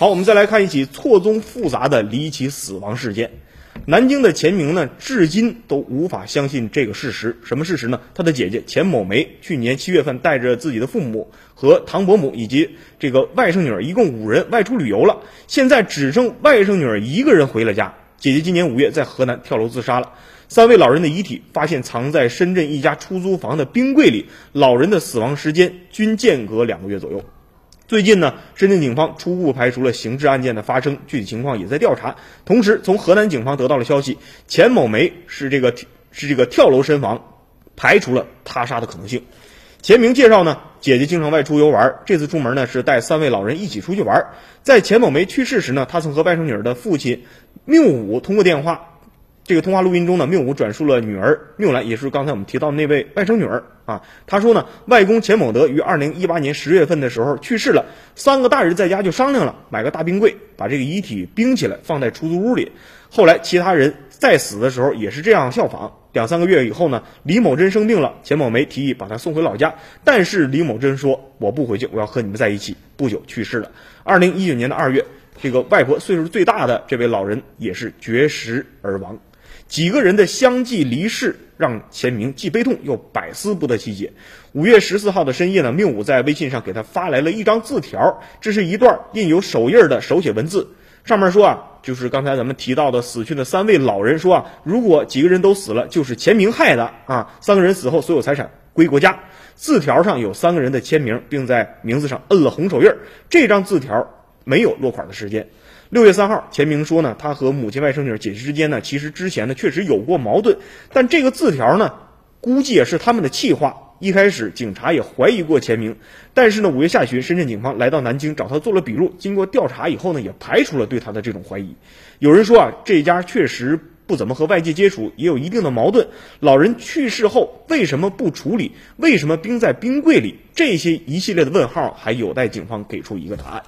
好，我们再来看一起错综复杂的离奇死亡事件。南京的钱明呢，至今都无法相信这个事实。什么事实呢？他的姐姐钱某梅去年七月份带着自己的父母和唐伯母以及这个外甥女儿，一共五人外出旅游了。现在只剩外甥女儿一个人回了家。姐姐今年五月在河南跳楼自杀了。三位老人的遗体发现藏在深圳一家出租房的冰柜里，老人的死亡时间均间隔两个月左右。最近呢，深圳警方初步排除了刑事案件的发生，具体情况也在调查。同时，从河南警方得到了消息，钱某梅是这个是这个跳楼身亡，排除了他杀的可能性。钱明介绍呢，姐姐经常外出游玩，这次出门呢是带三位老人一起出去玩。在钱某梅去世时呢，他曾和外甥女儿的父亲缪武通过电话。这个通话录音中呢，缪武转述了女儿缪兰，也是刚才我们提到的那位外甥女儿啊。他说呢，外公钱某德于二零一八年十月份的时候去世了，三个大人在家就商量了，买个大冰柜，把这个遗体冰起来，放在出租屋里。后来其他人在死的时候也是这样效仿。两三个月以后呢，李某珍生病了，钱某梅提议把他送回老家，但是李某珍说我不回去，我要和你们在一起。不久去世了。二零一九年的二月，这个外婆岁数最大的这位老人也是绝食而亡。几个人的相继离世，让钱明既悲痛又百思不得其解。五月十四号的深夜呢，缪武在微信上给他发来了一张字条，这是一段印有手印的手写文字，上面说啊，就是刚才咱们提到的死去的三位老人说啊，如果几个人都死了，就是钱明害的啊。三个人死后，所有财产归国家。字条上有三个人的签名，并在名字上摁了红手印。这张字条没有落款的时间。六月三号，钱明说呢，他和母亲外甥女姐姐之间呢，其实之前呢确实有过矛盾，但这个字条呢，估计也是他们的气话。一开始警察也怀疑过钱明，但是呢，五月下旬，深圳警方来到南京找他做了笔录，经过调查以后呢，也排除了对他的这种怀疑。有人说啊，这家确实不怎么和外界接触，也有一定的矛盾。老人去世后为什么不处理？为什么冰在冰柜里？这些一系列的问号还有待警方给出一个答案。